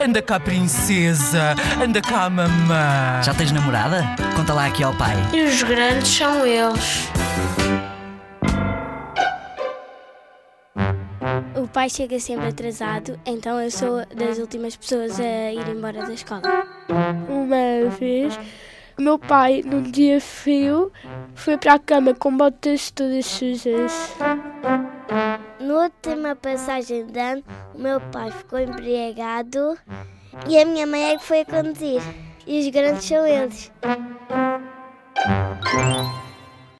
Anda cá, princesa. Anda cá, mamã. Já tens namorada? Conta lá aqui ao pai. E os grandes são eles. O pai chega sempre atrasado, então eu sou das últimas pessoas a ir embora da escola. Uma vez, o meu pai, num dia frio, foi para a cama com botas todas sujas. Última passagem de ano, o meu pai ficou embriagado e a minha mãe é que foi a conduzir. E os grandes são eles.